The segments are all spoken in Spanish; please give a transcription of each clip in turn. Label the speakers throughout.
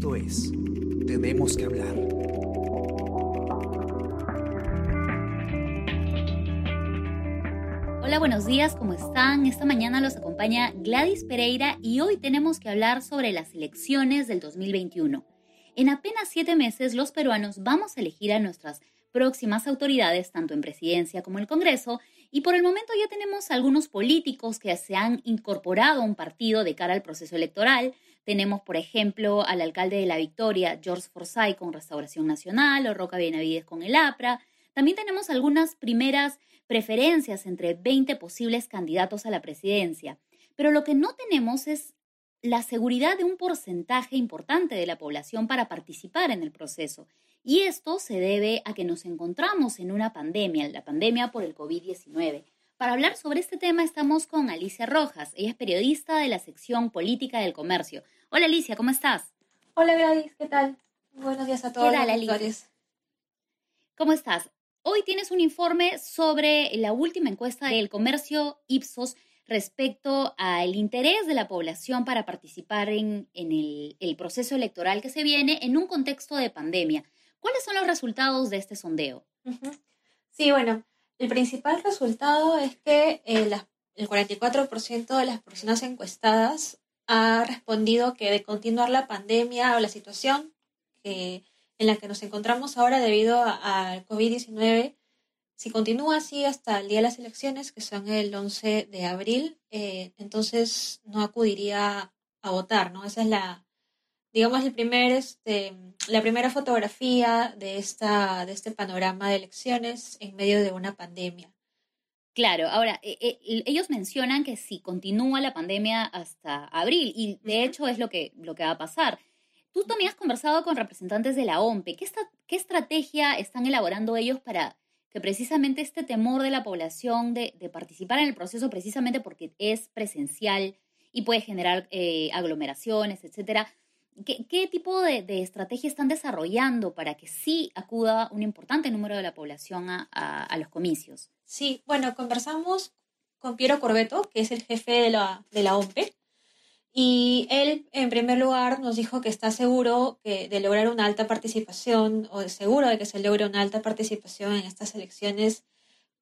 Speaker 1: Esto es Tenemos que hablar.
Speaker 2: Hola, buenos días, ¿cómo están? Esta mañana los acompaña Gladys Pereira y hoy tenemos que hablar sobre las elecciones del 2021. En apenas siete meses los peruanos vamos a elegir a nuestras próximas autoridades, tanto en presidencia como en el Congreso, y por el momento ya tenemos algunos políticos que se han incorporado a un partido de cara al proceso electoral. Tenemos, por ejemplo, al alcalde de La Victoria, George Forsyth, con Restauración Nacional, o Roca Benavides con el APRA. También tenemos algunas primeras preferencias entre 20 posibles candidatos a la presidencia. Pero lo que no tenemos es la seguridad de un porcentaje importante de la población para participar en el proceso. Y esto se debe a que nos encontramos en una pandemia, la pandemia por el COVID-19. Para hablar sobre este tema estamos con Alicia Rojas. Ella es periodista de la sección política del comercio. Hola Alicia, ¿cómo estás?
Speaker 3: Hola Gladys, ¿qué tal? Buenos días a todos.
Speaker 2: ¿Qué tal, Alicia? ¿Cómo estás? Hoy tienes un informe sobre la última encuesta del comercio Ipsos respecto al interés de la población para participar en, el, proceso electoral que se viene en un contexto de pandemia. ¿Cuáles son los resultados de este sondeo?
Speaker 3: Sí, bueno, el principal resultado es que eh, el 44% de las personas encuestadas ha respondido que de continuar la pandemia o la situación en la que nos encontramos ahora debido al COVID-19 si continúa así hasta el día de las elecciones, que son el 11 de abril, eh, entonces no acudiría a votar, ¿no? Esa es la, digamos, el primer, este, la primera fotografía de, esta, de este panorama de elecciones en medio de una pandemia.
Speaker 2: Claro, ahora, eh, eh, ellos mencionan que si continúa la pandemia hasta abril, y de hecho es lo que, lo que va a pasar. Tú también has conversado con representantes de la OMPE. ¿Qué, ¿Qué estrategia están elaborando ellos para que precisamente este temor de la población de, participar en el proceso, precisamente porque es presencial y puede generar eh, aglomeraciones, etcétera, ¿qué, tipo de, estrategia están desarrollando para que sí acuda un importante número de la población a, los comicios?
Speaker 3: Sí, bueno, conversamos con Piero Corbeto, que es el jefe de la, de la OMPE, y él, en primer lugar, nos dijo que está seguro que de lograr una alta participación o seguro de que se logre una alta participación en estas elecciones,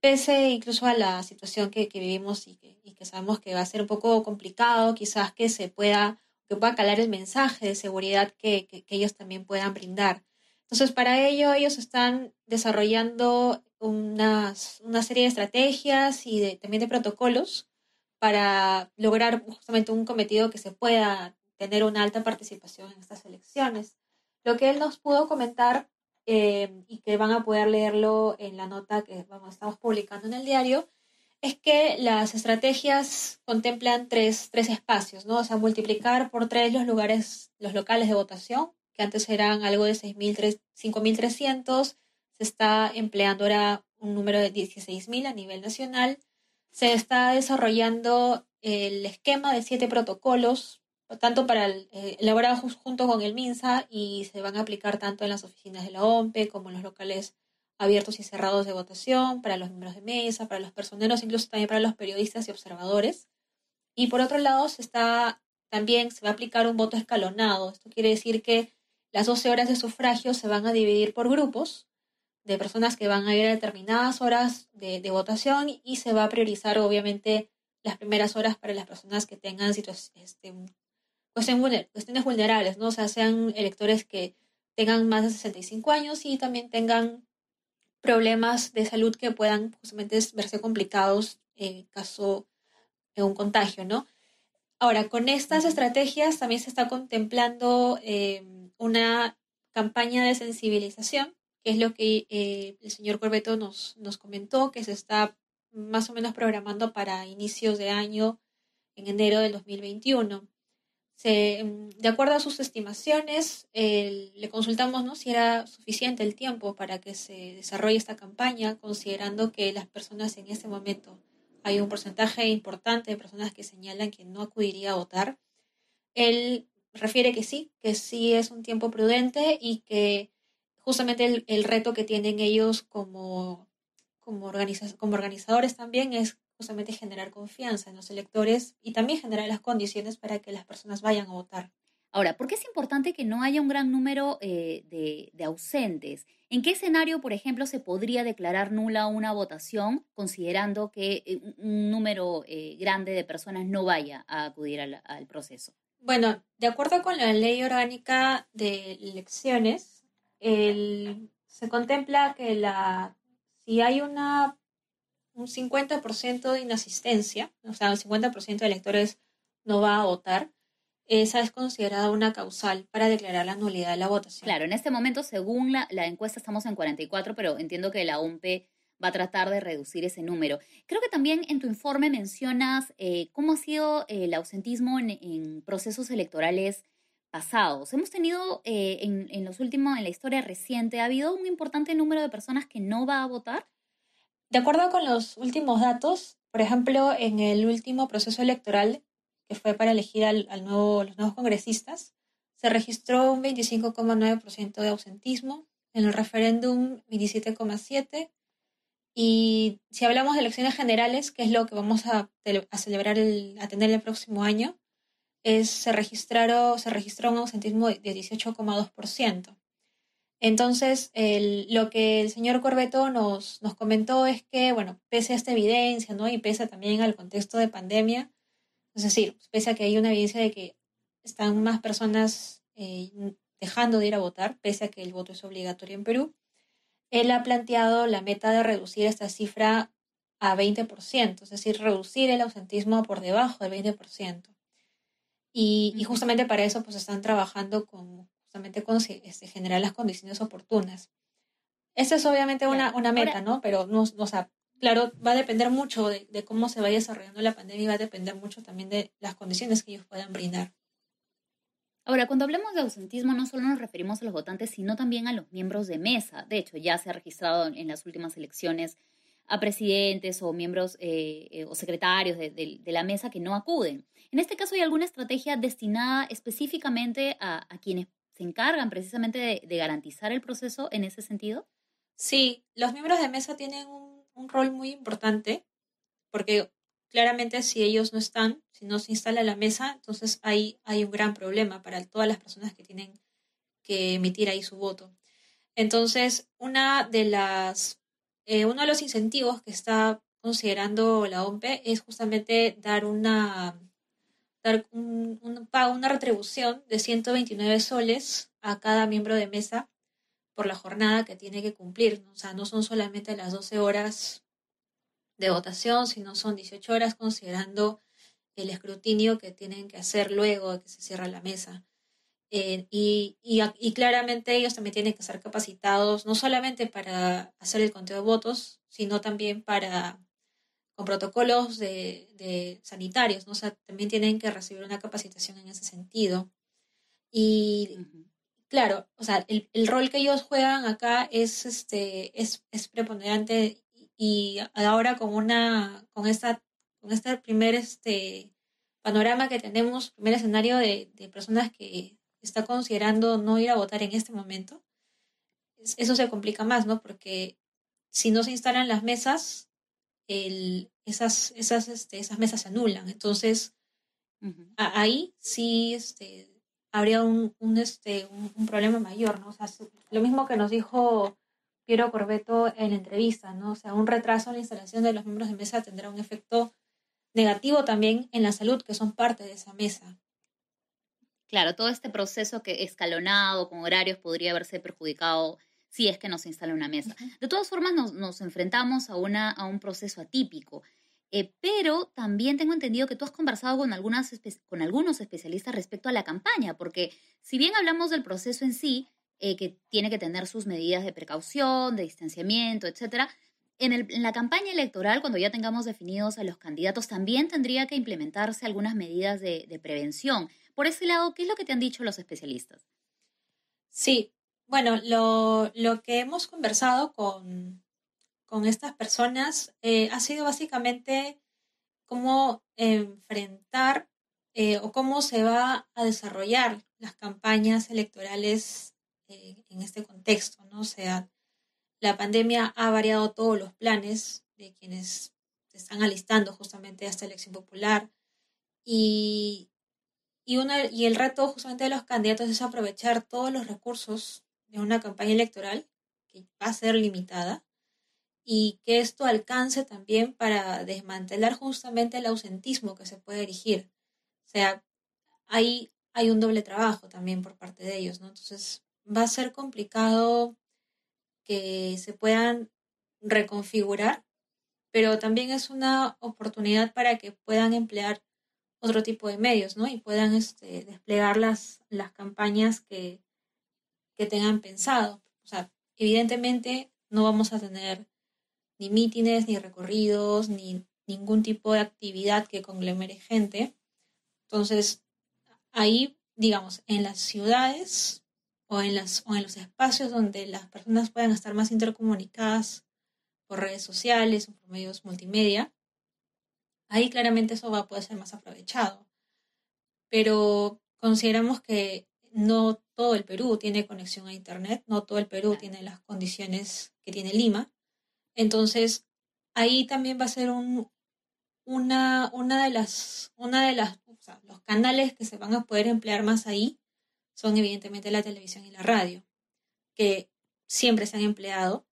Speaker 3: pese incluso a la situación que, vivimos y que, sabemos que va a ser un poco complicado, quizás que se pueda, que pueda calar el mensaje de seguridad que, que ellos también puedan brindar. Entonces, para ello, ellos están desarrollando unas, una serie de estrategias y de, también de protocolos para lograr justamente un cometido que se pueda tener una alta participación en estas elecciones. Lo que él nos pudo comentar eh, y que van a poder leerlo en la nota que vamos, estamos publicando en el diario, es que las estrategias contemplan tres, tres espacios, ¿no? O sea, multiplicar por tres los lugares, los locales de votación, que antes eran algo de 5.300, se está empleando ahora un número de 16.000 a nivel nacional se está desarrollando el esquema de siete protocolos, tanto para el, eh, junto con el MINSA y se van a aplicar tanto en las oficinas de la OMPE como en los locales abiertos y cerrados de votación, para los miembros de mesa, para los personeros, incluso también para los periodistas y observadores. Y por otro lado, se está, también se va a aplicar un voto escalonado. Esto quiere decir que las 12 horas de sufragio se van a dividir por grupos de personas que van a ir a determinadas horas de, votación y se va a priorizar obviamente las primeras horas para las personas que tengan este, cuestiones vulnerables, ¿no? O sea, sean electores que tengan más de 65 años y también tengan problemas de salud que puedan justamente verse complicados en caso de un contagio, ¿no? Ahora, con estas estrategias también se está contemplando eh, una campaña de sensibilización que es lo que eh, el señor Corbeto nos, nos comentó, que se está más o menos programando para inicios de año, en enero del 2021. Mm, de acuerdo a sus estimaciones, le consultamos ¿no? si era suficiente el tiempo para que se desarrolle esta campaña, considerando que las personas en este momento, hay un porcentaje importante de personas que señalan que no acudiría a votar. Él refiere que sí, que sí es un tiempo prudente y que justamente el, reto que tienen ellos como, como organizadores también es justamente generar confianza en los electores y también generar las condiciones para que las personas vayan a votar.
Speaker 2: Ahora, ¿por qué es importante que no haya un gran número eh, de, ausentes? ¿En qué escenario, por ejemplo, se podría declarar nula una votación considerando que eh, un número eh, grande de personas no vaya a acudir al, proceso?
Speaker 3: Bueno, de acuerdo con la ley orgánica de elecciones, se contempla que la, si hay una, un 50% de inasistencia, o sea, el 50% de electores no va a votar, esa es considerada una causal para declarar la nulidad de la votación.
Speaker 2: Claro, en este momento, según la, encuesta, estamos en 44, pero entiendo que la UMP va a tratar de reducir ese número. Creo que también en tu informe mencionas eh, cómo ha sido el ausentismo en, procesos electorales pasados. Hemos tenido eh, en, en, los últimos, en la historia reciente, ¿ha habido un importante número de personas que no va a votar?
Speaker 3: De acuerdo con los últimos datos, por ejemplo, en el último proceso electoral que fue para elegir al, nuevo, los nuevos congresistas, se registró un 25,9% de ausentismo, en el referéndum 27,7%, y si hablamos de elecciones generales, que es lo que vamos a, celebrar, el, a tener el próximo año, es, se, registraron, se registró un ausentismo de 18,2%. Entonces, lo que el señor Corbeto nos, nos comentó es que, bueno, pese a esta evidencia, ¿no? Y pese también al contexto de pandemia, es decir, pese a que hay una evidencia de que están más personas eh, dejando de ir a votar, pese a que el voto es obligatorio en Perú, él ha planteado la meta de reducir esta cifra a 20%, es decir, reducir el ausentismo por debajo del 20%. Y, y justamente para eso pues están trabajando con, justamente con este, generar las condiciones oportunas. Esta es obviamente una, una meta, ¿no? Pero no, o sea, claro, va a depender mucho de, cómo se vaya desarrollando la pandemia y va a depender mucho también de las condiciones que ellos puedan brindar.
Speaker 2: Ahora, cuando hablamos de ausentismo, no solo nos referimos a los votantes, sino también a los miembros de mesa. De hecho, ya se ha registrado en las últimas elecciones a presidentes o miembros eh, eh, o secretarios de, la mesa que no acuden. En este caso, ¿hay alguna estrategia destinada específicamente a, quienes se encargan precisamente de garantizar el proceso en ese sentido?
Speaker 3: Sí, los miembros de mesa tienen un rol muy importante, porque claramente si ellos no están, si no se instala la mesa, entonces ahí hay un gran problema para todas las personas que tienen que emitir ahí su voto. Entonces, una de las, eh, uno de los incentivos que está considerando la OMPE es justamente dar una, dar un, una retribución de 129 soles a cada miembro de mesa por la jornada que tiene que cumplir. O sea, no son solamente las 12 horas de votación, sino son 18 horas considerando el escrutinio que tienen que hacer luego de que se cierra la mesa. Eh, y, y, claramente ellos también tienen que ser capacitados no solamente para hacer el conteo de votos, sino también para con protocolos de, de sanitarios, ¿no? O sea, también tienen que recibir una capacitación en ese sentido. Y, claro, o sea, el, el, rol que ellos juegan acá es, este, es, es preponderante y ahora con una, con esta, con este primer este, panorama que tenemos, primer escenario de, de personas que está considerando no ir a votar en este momento, eso se complica más, ¿no? Porque si no se instalan las mesas, el, esas, esas, este, esas mesas se anulan. Entonces, ahí sí este, habría un, un, este, un, problema mayor, ¿no? O sea, lo mismo que nos dijo Piero Corbeto en la entrevista, ¿no? O sea, un retraso en la instalación de los miembros de mesa tendrá un efecto negativo también en la salud, que son parte de esa mesa.
Speaker 2: Claro, todo este proceso que escalonado, con horarios, podría haberse perjudicado si es que no se instala una mesa. De todas formas, nos, enfrentamos a, una, a un proceso atípico. Eh, pero también tengo entendido que tú has conversado con, algunas con algunos especialistas respecto a la campaña, porque si bien hablamos del proceso en sí, eh, que tiene que tener sus medidas de precaución, de distanciamiento, etcétera, en, en, la campaña electoral, cuando ya tengamos definidos a los candidatos, también tendría que implementarse algunas medidas de, de prevención. Por ese lado, ¿qué es lo que te han dicho los especialistas?
Speaker 3: Sí, bueno, lo, lo que hemos conversado con, con estas personas eh, ha sido básicamente cómo enfrentar eh, o cómo se va a desarrollar las campañas electorales eh, en este contexto, ¿no? O sea, la pandemia ha variado todos los planes de quienes se están alistando justamente a esta elección popular y, y, una, y el reto justamente de los candidatos es aprovechar todos los recursos de una campaña electoral, que va a ser limitada, y que esto alcance también para desmantelar justamente el ausentismo que se puede erigir. O sea, hay, hay un doble trabajo también por parte de ellos, ¿no? Entonces, va a ser complicado que se puedan reconfigurar, pero también es una oportunidad para que puedan emplear otro tipo de medios, ¿no? Y puedan este, desplegar las, las campañas que, que tengan pensado. O sea, evidentemente no vamos a tener ni mítines, ni recorridos, ni ningún tipo de actividad que conglomere gente. Entonces, ahí, digamos, en las ciudades o en, las, o en los espacios donde las personas puedan estar más intercomunicadas por redes sociales o por medios multimedia, ahí claramente eso va a poder ser más aprovechado. Pero consideramos que no todo el Perú tiene conexión a Internet, no todo el Perú tiene las condiciones que tiene Lima. Entonces, ahí también va a ser un, una, una de las, una de las, los canales que se van a poder emplear más ahí son evidentemente la televisión y la radio, que siempre se han empleado.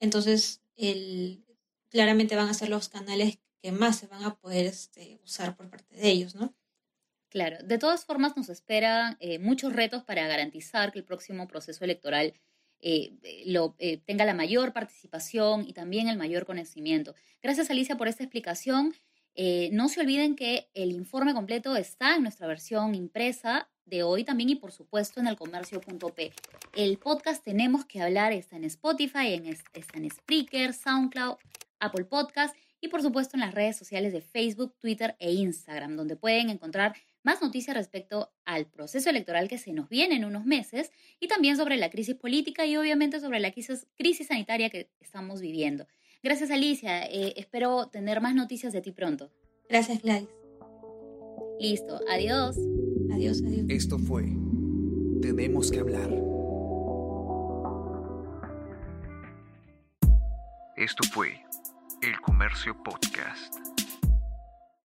Speaker 3: Entonces, el, claramente van a ser los canales que más se van a poder este, usar por parte de ellos, ¿no?
Speaker 2: Claro, de todas formas nos esperan eh, muchos retos para garantizar que el próximo proceso electoral eh, lo, eh, tenga la mayor participación y también el mayor conocimiento. Gracias Alicia por esta explicación. no se olviden que el informe completo está en nuestra versión impresa de hoy también y por supuesto en el comercio.p. El podcast Tenemos que hablar está en Spotify, en, está en Spreaker, SoundCloud, Apple Podcast y por supuesto en las redes sociales de Facebook, Twitter e Instagram, donde pueden encontrar más noticias respecto al proceso electoral que se nos viene en unos meses y también sobre la crisis política y obviamente sobre la crisis, sanitaria que estamos viviendo. Gracias Alicia, eh, espero tener más noticias de ti pronto.
Speaker 3: Gracias Gladys.
Speaker 2: Listo, adiós.
Speaker 3: Adiós, adiós.
Speaker 1: Esto fue Tenemos que hablar.
Speaker 4: Esto fue El Comercio Podcast.